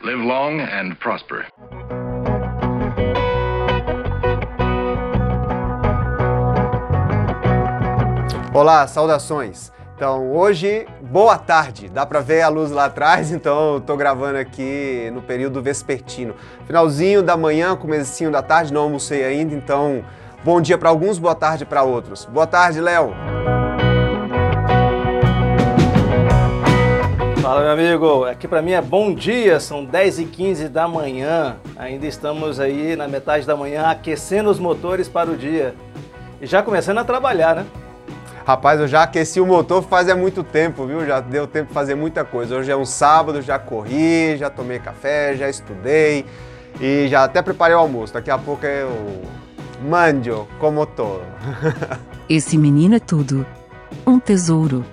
Live long and prosper. Olá, saudações. Então, hoje, boa tarde. Dá para ver a luz lá atrás, então eu tô gravando aqui no período vespertino. Finalzinho da manhã, comecinho da tarde, não almocei ainda, então bom dia para alguns, boa tarde para outros. Boa tarde, Léo. Fala, meu amigo. Aqui para mim é bom dia, são 10 e 15 da manhã. Ainda estamos aí na metade da manhã aquecendo os motores para o dia. E já começando a trabalhar, né? Rapaz, eu já aqueci o motor faz é muito tempo, viu? Já deu tempo de fazer muita coisa. Hoje é um sábado, já corri, já tomei café, já estudei e já até preparei o almoço. Daqui a pouco eu mando com motor. Esse menino é tudo. Um tesouro.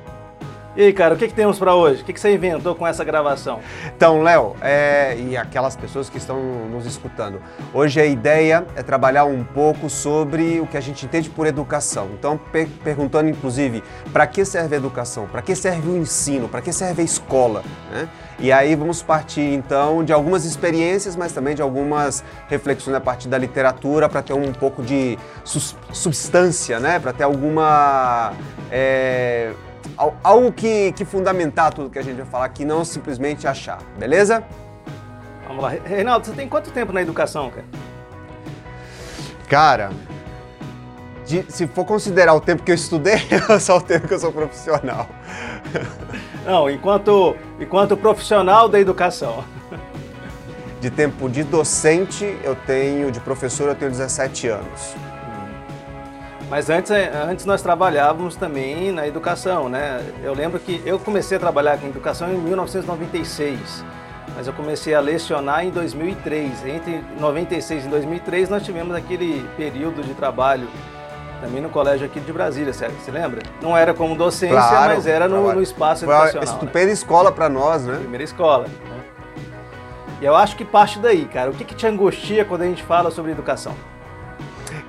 E aí, cara, o que, que temos para hoje? O que, que você inventou com essa gravação? Então, Léo, é, e aquelas pessoas que estão nos escutando, hoje a ideia é trabalhar um pouco sobre o que a gente entende por educação. Então, per perguntando inclusive, para que serve a educação? Para que serve o ensino? Para que serve a escola? Né? E aí vamos partir então de algumas experiências, mas também de algumas reflexões a partir da literatura para ter um pouco de substância, né? Para ter alguma é, algo que, que fundamentar tudo que a gente vai falar aqui, não simplesmente achar, beleza? Vamos lá. Reinaldo, você tem quanto tempo na educação, cara? Cara, de, se for considerar o tempo que eu estudei, é só o tempo que eu sou profissional. Não, enquanto, enquanto profissional da educação. De tempo de docente, eu tenho, de professor, eu tenho 17 anos. Mas antes, é, antes nós trabalhávamos também na educação, né? Eu lembro que eu comecei a trabalhar com educação em 1996, mas eu comecei a lecionar em 2003. Entre 96 e 2003 nós tivemos aquele período de trabalho também no colégio aqui de Brasília, você lembra? Não era como docência, claro, mas era no, no espaço Foi educacional. Foi estupenda né? escola para nós, né? Primeira escola. Né? E eu acho que parte daí, cara. O que, que te angustia quando a gente fala sobre educação?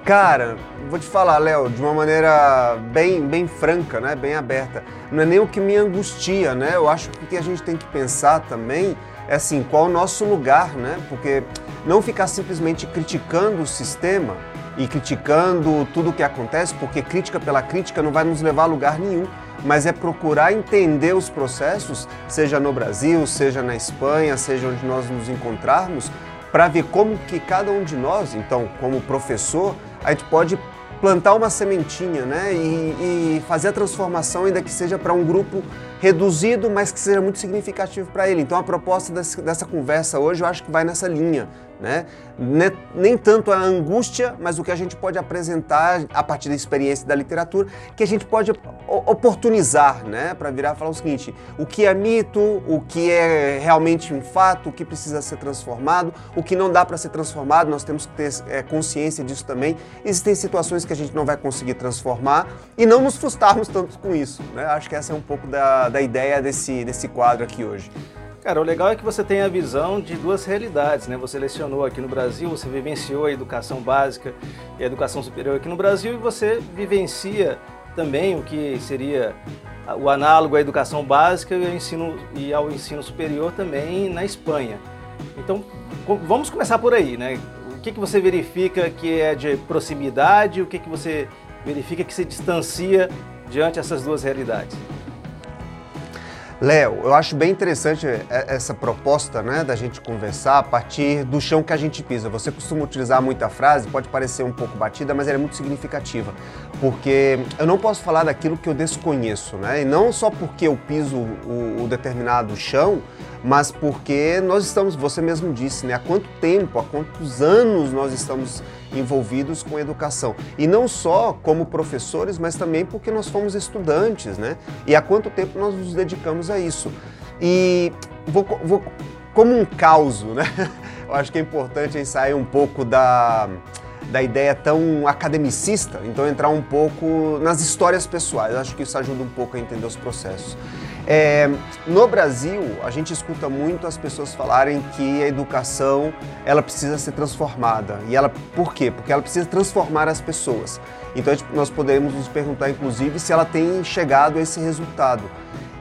Cara, vou te falar, Léo, de uma maneira bem, bem franca, né, bem aberta. Não é nem o que me angustia, né? Eu acho que o que a gente tem que pensar também é assim, qual o nosso lugar, né? Porque não ficar simplesmente criticando o sistema e criticando tudo o que acontece, porque crítica pela crítica não vai nos levar a lugar nenhum, mas é procurar entender os processos, seja no Brasil, seja na Espanha, seja onde nós nos encontrarmos, para ver como que cada um de nós, então, como professor, a gente pode plantar uma sementinha, né? E, e fazer a transformação, ainda que seja para um grupo reduzido, mas que seja muito significativo para ele. Então a proposta desse, dessa conversa hoje eu acho que vai nessa linha, né? Nem tanto a angústia, mas o que a gente pode apresentar a partir da experiência da literatura, que a gente pode oportunizar, né? Para virar e falar o seguinte: o que é mito, o que é realmente um fato, o que precisa ser transformado, o que não dá para ser transformado, nós temos que ter é, consciência disso também. Existem situações que a gente não vai conseguir transformar e não nos frustrarmos tanto com isso, né? Acho que essa é um pouco da, da ideia desse, desse quadro aqui hoje. Cara, o legal é que você tem a visão de duas realidades, né? Você lecionou aqui no Brasil, você vivenciou a educação básica e a educação superior aqui no Brasil e você vivencia também o que seria o análogo à educação básica e ao ensino, e ao ensino superior também na Espanha. Então, vamos começar por aí, né? O que, que você verifica que é de proximidade, o que, que você verifica que se distancia diante dessas duas realidades? Léo, eu acho bem interessante é, essa proposta né, da gente conversar a partir do chão que a gente pisa. Você costuma utilizar muita frase, pode parecer um pouco batida, mas ela é muito significativa. Porque eu não posso falar daquilo que eu desconheço, né? E não só porque eu piso o, o determinado chão, mas porque nós estamos, você mesmo disse, né? Há quanto tempo, há quantos anos nós estamos envolvidos com educação. E não só como professores, mas também porque nós fomos estudantes, né? E há quanto tempo nós nos dedicamos a isso. E vou, vou como um caos, né? Eu acho que é importante sair um pouco da, da ideia tão academicista, então entrar um pouco nas histórias pessoais. Eu acho que isso ajuda um pouco a entender os processos. É, no Brasil, a gente escuta muito as pessoas falarem que a educação ela precisa ser transformada. E ela, por quê? Porque ela precisa transformar as pessoas. Então nós podemos nos perguntar, inclusive, se ela tem chegado a esse resultado.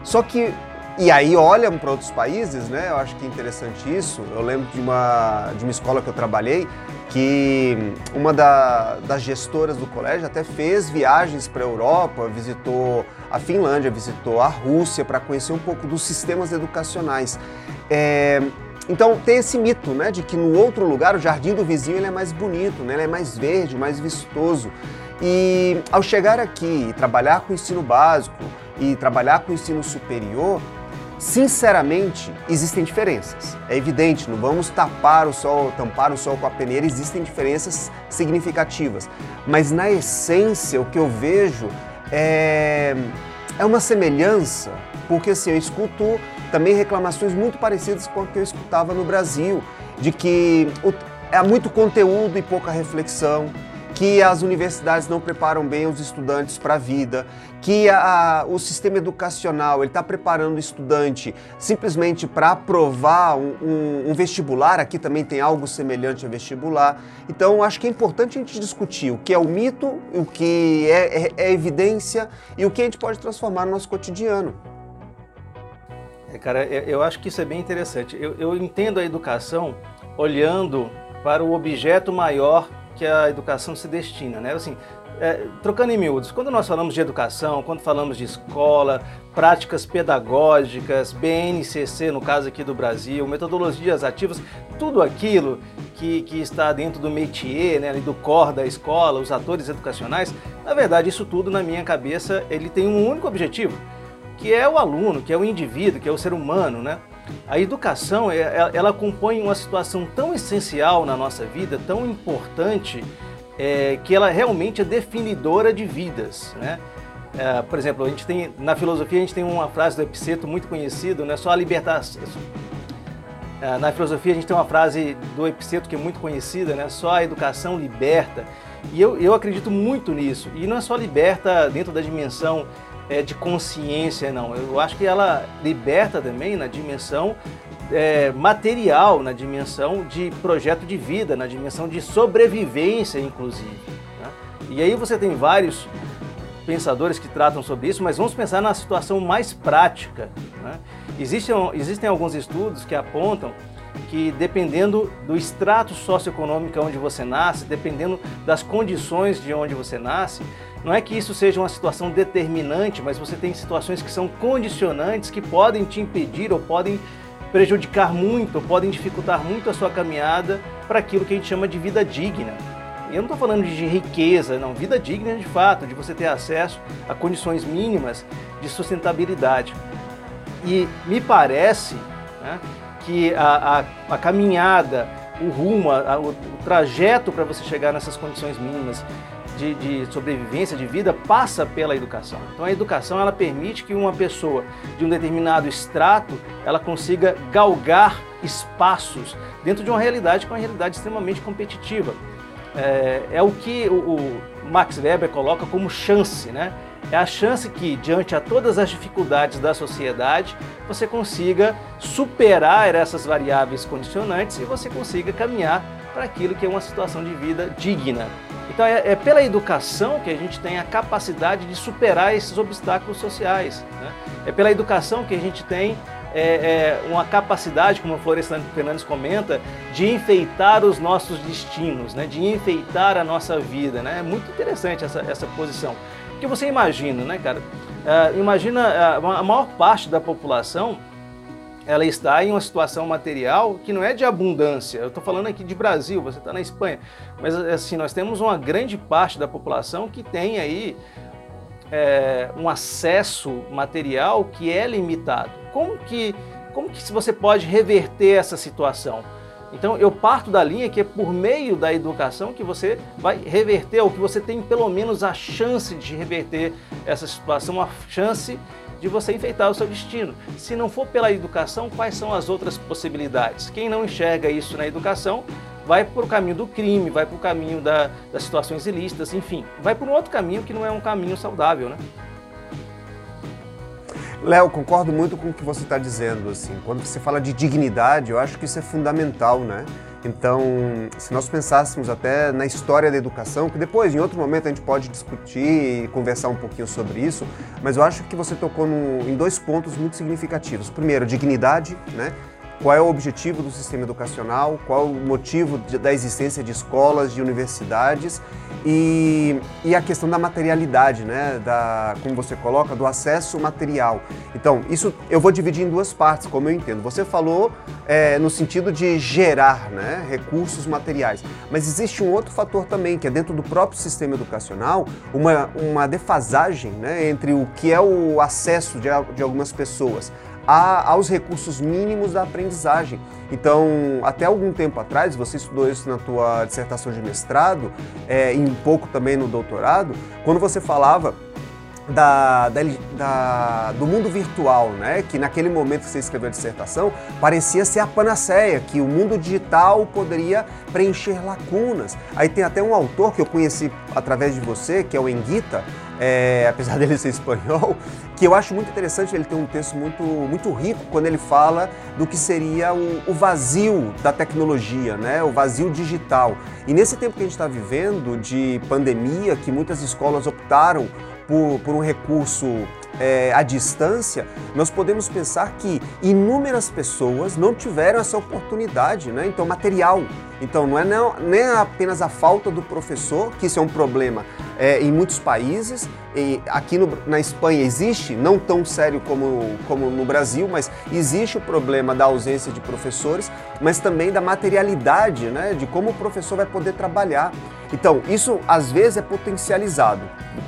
Só que e aí olham para outros países, né? Eu acho que é interessante isso. Eu lembro de uma, de uma escola que eu trabalhei que uma da, das gestoras do colégio até fez viagens para a Europa, visitou a Finlândia, visitou a Rússia para conhecer um pouco dos sistemas educacionais. É, então tem esse mito, né, de que no outro lugar o jardim do vizinho ele é mais bonito, né, ele é mais verde, mais vistoso. E ao chegar aqui e trabalhar com o ensino básico e trabalhar com o ensino superior, Sinceramente, existem diferenças. É evidente, não vamos tapar o sol, tampar o sol com a peneira, existem diferenças significativas. Mas na essência, o que eu vejo é, é uma semelhança, porque assim, eu escuto também reclamações muito parecidas com o que eu escutava no Brasil, de que há muito conteúdo e pouca reflexão, que as universidades não preparam bem os estudantes para a vida, que a, o sistema educacional ele está preparando o estudante simplesmente para aprovar um, um, um, vestibular. Aqui também tem algo semelhante a vestibular. Então, acho que é importante a gente discutir o que é o mito, o que é, é, é evidência e o que a gente pode transformar no nosso cotidiano. É, cara, eu acho que isso é bem interessante. Eu, eu entendo a educação olhando para o objeto maior que a educação se destina, né? Assim, é, trocando em miúdos, quando nós falamos de educação, quando falamos de escola, práticas pedagógicas, BNCC, no caso aqui do Brasil, metodologias ativas, tudo aquilo que, que está dentro do métier, né, do core da escola, os atores educacionais, na verdade, isso tudo na minha cabeça, ele tem um único objetivo, que é o aluno, que é o indivíduo, que é o ser humano, né? A educação, é, é, ela compõe uma situação tão essencial na nossa vida, tão importante, é, que ela realmente é definidora de vidas, né? É, por exemplo, a gente tem na filosofia a gente tem uma frase do Epiceto muito conhecida, né? Só a libertação. É, na filosofia a gente tem uma frase do Epiceto que é muito conhecida, né? Só a educação liberta. E eu, eu acredito muito nisso. E não é só liberta dentro da dimensão é, de consciência, não. Eu acho que ela liberta também na dimensão é, material, na dimensão de projeto de vida, na dimensão de sobrevivência, inclusive. Né? E aí você tem vários pensadores que tratam sobre isso, mas vamos pensar na situação mais prática. Né? Existem, existem alguns estudos que apontam que dependendo do extrato socioeconômico onde você nasce, dependendo das condições de onde você nasce, não é que isso seja uma situação determinante, mas você tem situações que são condicionantes que podem te impedir ou podem prejudicar muito, ou podem dificultar muito a sua caminhada para aquilo que a gente chama de vida digna. Eu não estou falando de riqueza, não, vida digna de fato, de você ter acesso a condições mínimas de sustentabilidade. E me parece né, que a, a, a caminhada, o rumo, a, o, o trajeto para você chegar nessas condições mínimas de, de, sobrevivência, de vida, passa pela educação. Então a educação ela permite que uma pessoa de um determinado extrato ela consiga galgar espaços dentro de uma realidade que é uma realidade extremamente competitiva. É, é o que o, o Max Weber coloca como chance, né? é a chance que, diante a todas as dificuldades da sociedade, você consiga superar essas variáveis condicionantes e você consiga caminhar para aquilo que é uma situação de vida digna. Então é, é, pela educação que a gente tem a capacidade de superar esses obstáculos sociais. Né? É pela educação que a gente tem é, é, uma capacidade, como a Florestan Fernandes comenta, de enfeitar os nossos destinos, né? de enfeitar a nossa vida. Né? É muito interessante essa, essa posição. Porque você imagina, né, cara? Uh, imagina uh, a maior parte da população ela está em uma situação material que não é de abundância. Eu estou falando aqui de Brasil, você está na Espanha, mas assim nós temos uma grande parte da população que tem aí é, um acesso material que é limitado. Como que como que você pode reverter essa situação? Então eu parto da linha que é por meio da educação que você vai reverter, ou que você tem pelo menos a chance de reverter essa situação, a chance de você enfeitar o seu destino. Se não for pela educação, quais são as outras possibilidades? Quem não enxerga isso na educação vai para o caminho do crime, vai para o caminho da, das situações ilícitas, enfim, vai para um outro caminho que não é um caminho saudável, né? Léo, concordo muito com o que você está dizendo. Assim, quando você fala de dignidade, eu acho que isso é fundamental, né? Então, se nós pensássemos até na história da educação, que depois, em outro momento, a gente pode discutir e conversar um pouquinho sobre isso, mas eu acho que você tocou no, em dois pontos muito significativos. Primeiro, dignidade, né? Qual é o objetivo do sistema educacional, qual o motivo de, da existência de escolas, de universidades e, e, a questão da materialidade, né? da, como você coloca, do acesso material. Então, isso eu vou dividir em duas partes, como eu entendo. Você falou é, no sentido de gerar né? recursos materiais, mas existe um outro fator também, que é dentro do próprio sistema educacional, uma, uma defasagem né? entre o que é o acesso de, de algumas pessoas a, aos recursos mínimos da aprendizagem. Então, até algum tempo atrás, você estudou isso na tua dissertação de mestrado, é, e um pouco também no doutorado, quando você falava da, da, da, do mundo virtual, né? que naquele momento que você escreveu a dissertação, parecia ser a panaceia, que o mundo digital poderia preencher lacunas. Aí tem até um autor que eu conheci através de você, que é o Enguita, é, apesar dele ser espanhol, que eu acho muito interessante, ele tem um texto muito, muito rico quando ele fala do que seria o, o vazio da tecnologia, né? o vazio digital. E nesse tempo que a gente está vivendo de pandemia, que muitas escolas optaram por, por um recurso é, à distância, nós podemos pensar que inúmeras pessoas não tiveram essa oportunidade, né? Então, material. Então, não é não, nem apenas a falta do professor, que isso é um problema é, em muitos países, e aqui no, na Espanha existe, não tão sério como, como no Brasil, mas existe o problema da ausência de professores, mas também da materialidade, né? De como o professor vai poder trabalhar. Então, isso às vezes é potencializado.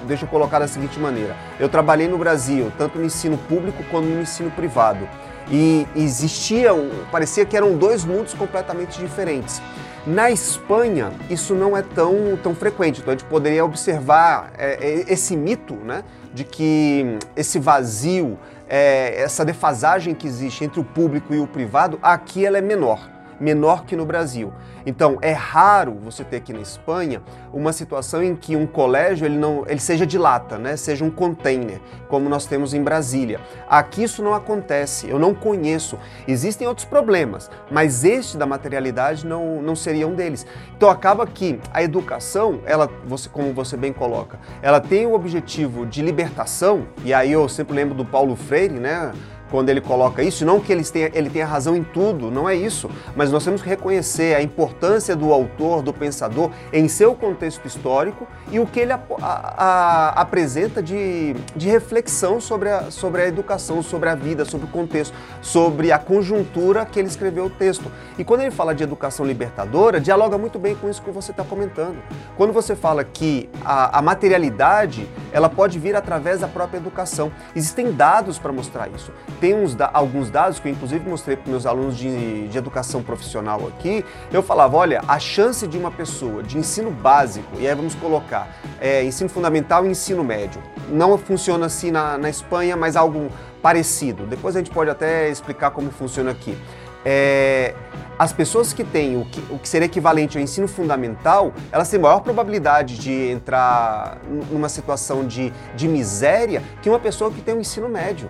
Deixa eu colocar da seguinte maneira: eu trabalhei no Brasil, tanto no ensino público quanto no ensino privado. E existia, parecia que eram dois mundos completamente diferentes. Na Espanha, isso não é tão, tão frequente, então a gente poderia observar é, é esse mito né, de que esse vazio, é, essa defasagem que existe entre o público e o privado, aqui ela é menor menor que no Brasil. Então, é raro você ter aqui na Espanha uma situação em que um colégio ele não ele seja de lata, né? seja um container, como nós temos em Brasília. Aqui isso não acontece, eu não conheço. Existem outros problemas, mas este da materialidade não, não seria um deles. Então, acaba que a educação, ela, você, como você bem coloca, ela tem o objetivo de libertação, e aí eu sempre lembro do Paulo Freire, né? Quando ele coloca isso, não que ele tenha, ele tenha razão em tudo, não é isso, mas nós temos que reconhecer a importância do autor, do pensador, em seu contexto histórico e o que ele a, a, a, apresenta de, de reflexão sobre a, sobre a educação, sobre a vida, sobre o contexto, sobre a conjuntura que ele escreveu o texto. E quando ele fala de educação libertadora, dialoga muito bem com isso que você está comentando. Quando você fala que a, a materialidade ela pode vir através da própria educação, existem dados para mostrar isso tem uns, alguns dados que eu inclusive mostrei para meus alunos de, de educação profissional aqui. Eu falava, olha, a chance de uma pessoa de ensino básico, e aí vamos colocar é, ensino fundamental e ensino médio, não funciona assim na, na Espanha, mas algo parecido. Depois a gente pode até explicar como funciona aqui. É, as pessoas que têm o que, o que seria equivalente ao ensino fundamental, elas têm maior probabilidade de entrar numa situação de, de miséria que uma pessoa que tem o um ensino médio.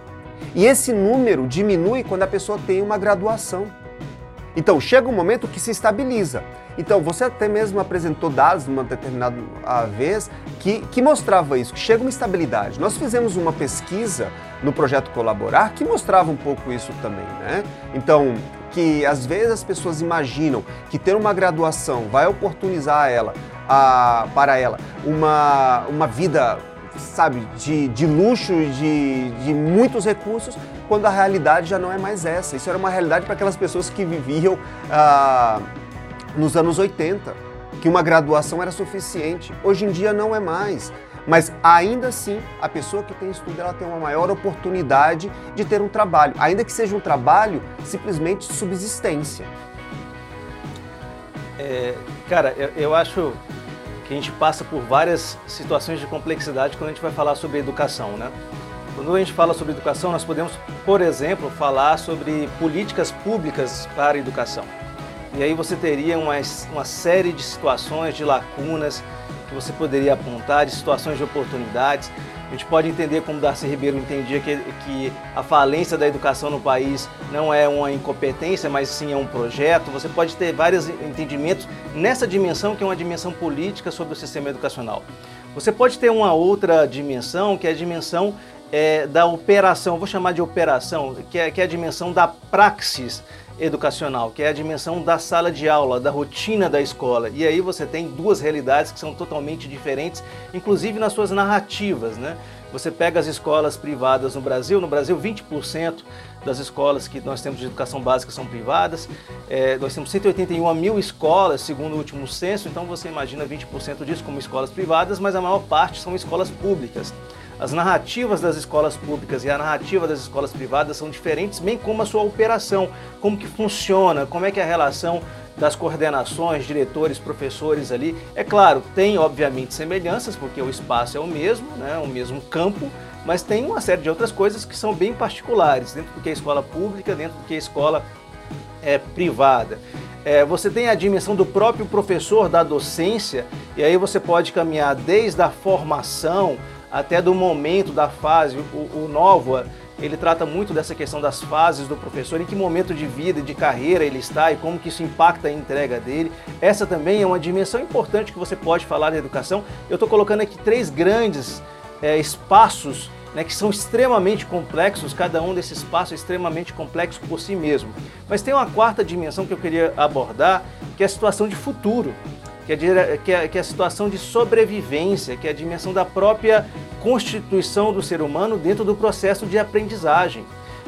E esse número diminui quando a pessoa tem uma graduação. Então, chega um momento que se estabiliza. Então, você até mesmo apresentou dados numa determinada vez que, que mostrava isso, que chega uma estabilidade. Nós fizemos uma pesquisa no projeto Colaborar que mostrava um pouco isso também, né? Então, que às vezes as pessoas imaginam que ter uma graduação vai oportunizar ela, a, para ela uma, uma vida sabe, de, de luxo de, de muitos recursos, quando a realidade já não é mais essa. Isso era uma realidade para aquelas pessoas que viviam ah, nos anos 80, que uma graduação era suficiente. Hoje em dia não é mais. Mas ainda assim, a pessoa que tem estudo ela tem uma maior oportunidade de ter um trabalho, ainda que seja um trabalho simplesmente de subsistência. É, cara, eu, eu acho que a gente passa por várias situações de complexidade quando a gente vai falar sobre educação, né? Quando a gente fala sobre educação, nós podemos, por exemplo, falar sobre políticas públicas para a educação. E aí você teria uma, uma série de situações, de lacunas, que você poderia apontar de situações de oportunidades. A gente pode entender como Darcy Ribeiro entendia que, que a falência da educação no país não é uma incompetência, mas sim é um projeto. Você pode ter vários entendimentos nessa dimensão, que é uma dimensão política sobre o sistema educacional. Você pode ter uma outra dimensão, que é a dimensão é, da operação, vou chamar de operação, que é, que é a dimensão da praxis educacional, que é a dimensão da sala de aula, da rotina da escola. E aí você tem duas realidades que são totalmente diferentes, inclusive nas suas narrativas, né? Você pega as escolas privadas no Brasil, no Brasil 20% das escolas que nós temos de educação básica são privadas, é, nós temos 181 mil escolas, segundo o último censo, então você imagina 20% disso como escolas privadas, mas a maior parte são escolas públicas. As narrativas das escolas públicas e a narrativa das escolas privadas são diferentes, bem como a sua operação, como que funciona, como é que é a relação das coordenações, diretores, professores ali. É claro, tem obviamente semelhanças, porque o espaço é o mesmo, né, o mesmo campo, mas tem uma série de outras coisas que são bem particulares, dentro do que é escola pública, dentro do que é escola é, privada. É, você tem a dimensão do próprio professor, da docência, e aí você pode caminhar desde a formação, até do momento da fase. O, o ele trata muito dessa questão das fases do professor, em que momento de vida de carreira ele está e como que isso impacta a entrega dele. Essa também é uma dimensão importante que você pode falar da educação. Eu estou colocando aqui três grandes é, espaços né, que são extremamente complexos, cada um desses espaços é extremamente complexo por si mesmo. Mas tem uma quarta dimensão que eu queria abordar, que é a situação de futuro que é, que, é, que é a situação de sobrevivência, que é a dimensão da própria constituição do ser humano dentro do processo de aprendizagem.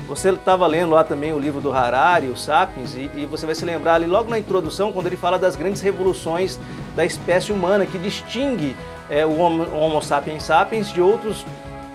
Você estava lendo lá também o livro do Harari, o Sapiens, e, e, você vai se lembrar ali logo na introdução, quando ele fala das grandes revoluções da espécie humana, que distingue é, o Homo, Homo sapiens sapiens de outros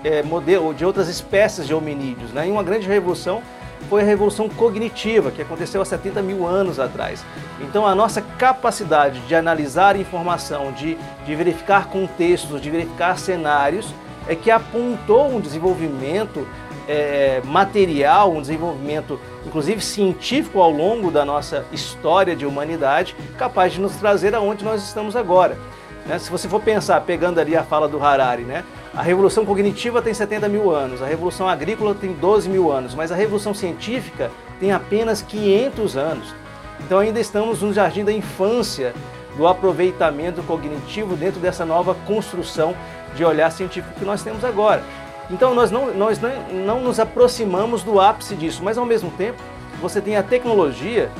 é, modelos, de outras espécies de hominídeos. Né? E uma grande revolução foi a revolução cognitiva, que aconteceu há 70 mil anos atrás. Então, a nossa capacidade de analisar informação, de, de verificar contextos, de verificar cenários, é que apontou um desenvolvimento é, material, um desenvolvimento, inclusive científico, ao longo da nossa história de humanidade, capaz de nos trazer aonde nós estamos agora. Né? Se você for pensar, pegando ali a fala do Harari, né? A revolução cognitiva tem 70 mil anos, a revolução agrícola tem 12 mil anos, mas a revolução científica tem apenas 500 anos. Então ainda estamos no jardim da infância do aproveitamento cognitivo dentro dessa nova construção de olhar científico que nós temos agora. Então nós não, nós não, não nos aproximamos do ápice disso, mas ao mesmo tempo você tem a tecnologia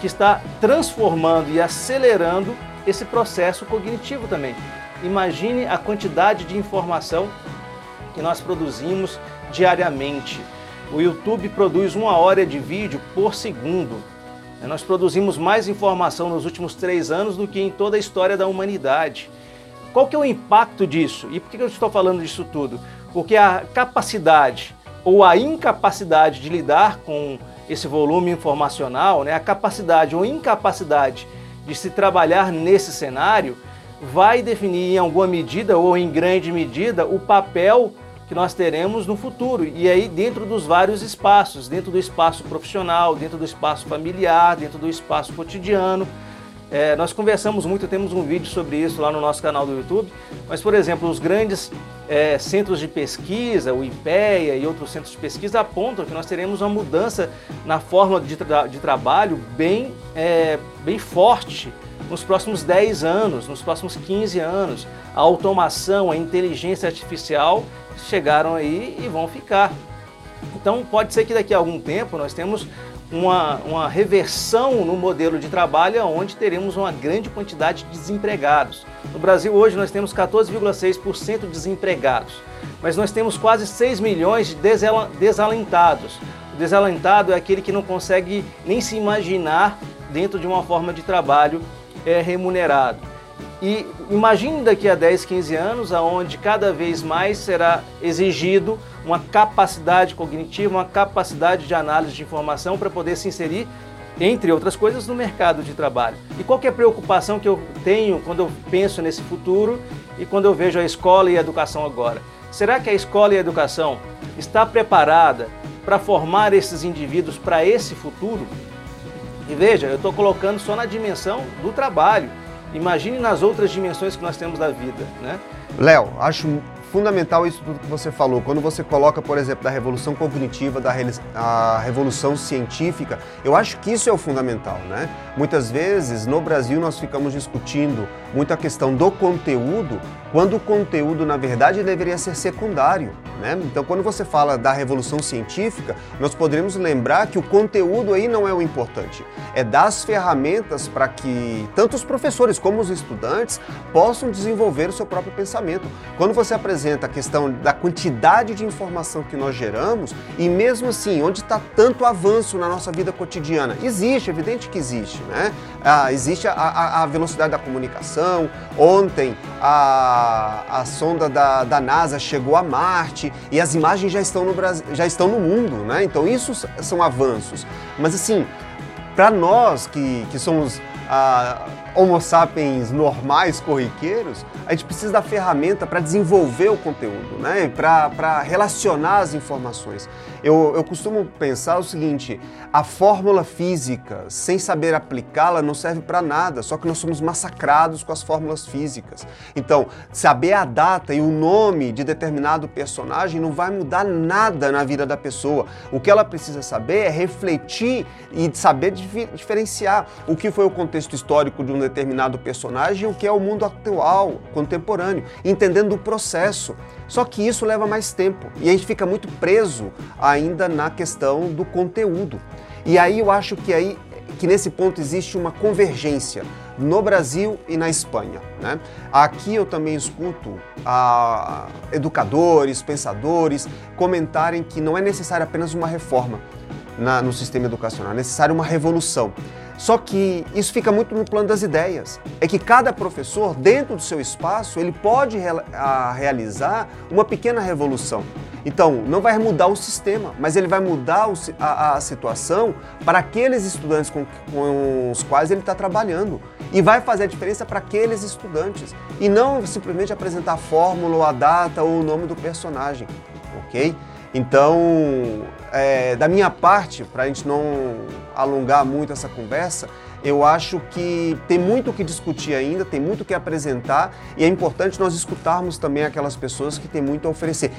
que está transformando e acelerando esse processo cognitivo também. Imagine a quantidade de informação que nós produzimos diariamente. O YouTube produz uma hora de vídeo por segundo. Nós produzimos mais informação nos últimos três anos do que em toda a história da humanidade. Qual que é o impacto disso? E por que eu estou falando disso tudo? Porque a capacidade ou a incapacidade de lidar com esse volume informacional, né, a capacidade ou incapacidade de se trabalhar nesse cenário, vai definir em alguma medida ou em grande medida o papel que nós teremos no futuro. E aí, dentro dos vários espaços, dentro do espaço profissional, dentro do espaço familiar, dentro do espaço cotidiano. É, nós conversamos muito, temos um vídeo sobre isso lá no nosso canal do YouTube. Mas, por exemplo, os grandes é, centros de pesquisa, o IPEA e outros centros de pesquisa apontam que nós teremos uma mudança na forma de, tra de trabalho bem, é, bem forte nos próximos 10 anos, nos próximos 15 anos. A automação, a inteligência artificial chegaram aí e vão ficar. Então pode ser que daqui a algum tempo nós temos uma, uma reversão no modelo de trabalho onde teremos uma grande quantidade de desempregados. No Brasil hoje nós temos 14,6% desempregados, mas nós temos quase 6 milhões de desalentados. O desalentado é aquele que não consegue nem se imaginar dentro de uma forma de trabalho é, remunerado. E imagine daqui a 10, 15 anos, aonde cada vez mais será exigido uma capacidade cognitiva, uma capacidade de análise de informação para poder se inserir, entre outras coisas, no mercado de trabalho. E qual é a preocupação que eu tenho quando eu penso nesse futuro e quando eu vejo a escola e a educação agora? Será que a escola e a educação está preparada para formar esses indivíduos para esse futuro? E veja, eu estou colocando só na dimensão do trabalho. Imagine nas outras dimensões que nós temos da vida, né? Léo, acho fundamental isso tudo que você falou. Quando você coloca, por exemplo, da revolução cognitiva, da a revolução científica, eu acho que isso é o fundamental, né? Muitas vezes no Brasil nós ficamos discutindo muito a questão do conteúdo, quando o conteúdo na verdade deveria ser secundário, né? Então, quando você fala da revolução científica, nós poderíamos lembrar que o conteúdo aí não é o importante, é dar as ferramentas para que tanto os professores como os estudantes possam desenvolver o seu próprio pensamento. Quando você apresenta a questão da quantidade de informação que nós geramos e mesmo assim, onde está tanto avanço na nossa vida cotidiana? Existe, é evidente que existe, né? Ah, existe a, a, a, velocidade da comunicação. Ontem a, a sonda da, da NASA chegou a Marte e as imagens já estão no Brasil, já estão no mundo, né? Então isso são avanços. Mas assim, para nós que, que somos ah, homo sapiens normais, corriqueiros, a gente precisa da ferramenta para desenvolver o conteúdo, né? para relacionar as informações. Eu, eu costumo pensar o seguinte: a fórmula física, sem saber aplicá-la, não serve para nada, só que nós somos massacrados com as fórmulas físicas. Então, saber a data e o nome de determinado personagem não vai mudar nada na vida da pessoa. O que ela precisa saber é refletir e saber diferenciar o que foi o contexto histórico de um determinado personagem e o que é o mundo atual, contemporâneo, entendendo o processo. Só que isso leva mais tempo e a gente fica muito preso ainda na questão do conteúdo. E aí eu acho que aí que nesse ponto existe uma convergência no Brasil e na Espanha. Né? Aqui eu também escuto educadores, pensadores comentarem que não é necessária apenas uma reforma na, no sistema educacional, é necessária uma revolução. Só que isso fica muito no plano das ideias. É que cada professor, dentro do seu espaço, ele pode realizar uma pequena revolução. Então, não vai mudar o sistema, mas ele vai mudar a, situação para aqueles estudantes com, com os quais ele está trabalhando. E vai fazer a diferença para aqueles estudantes. E não simplesmente apresentar a fórmula, a data ou o nome do personagem. Ok? Então, é, da minha parte, para a gente não alongar muito essa conversa, eu acho que tem muito o que discutir ainda, tem muito o que apresentar e é importante nós escutarmos também aquelas pessoas que têm muito a oferecer.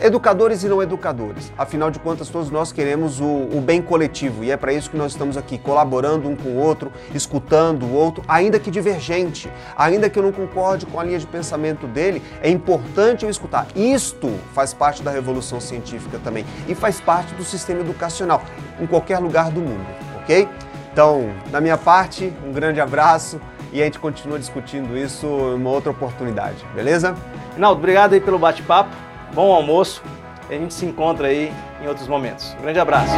Educadores e não educadores. Afinal de contas, todos nós queremos o, o bem coletivo e é para isso que nós estamos aqui, colaborando um com o outro, escutando o outro, ainda que divergente, ainda que eu não concorde com a linha de pensamento dele, é importante eu escutar. Isto faz parte da revolução científica também e faz parte do sistema educacional em qualquer lugar do mundo, ok? Então, da minha parte, um grande abraço e a gente continua discutindo isso em uma outra oportunidade, beleza? Rinaldo, obrigado aí pelo bate-papo, bom almoço e a gente se encontra aí em outros momentos. Um grande abraço.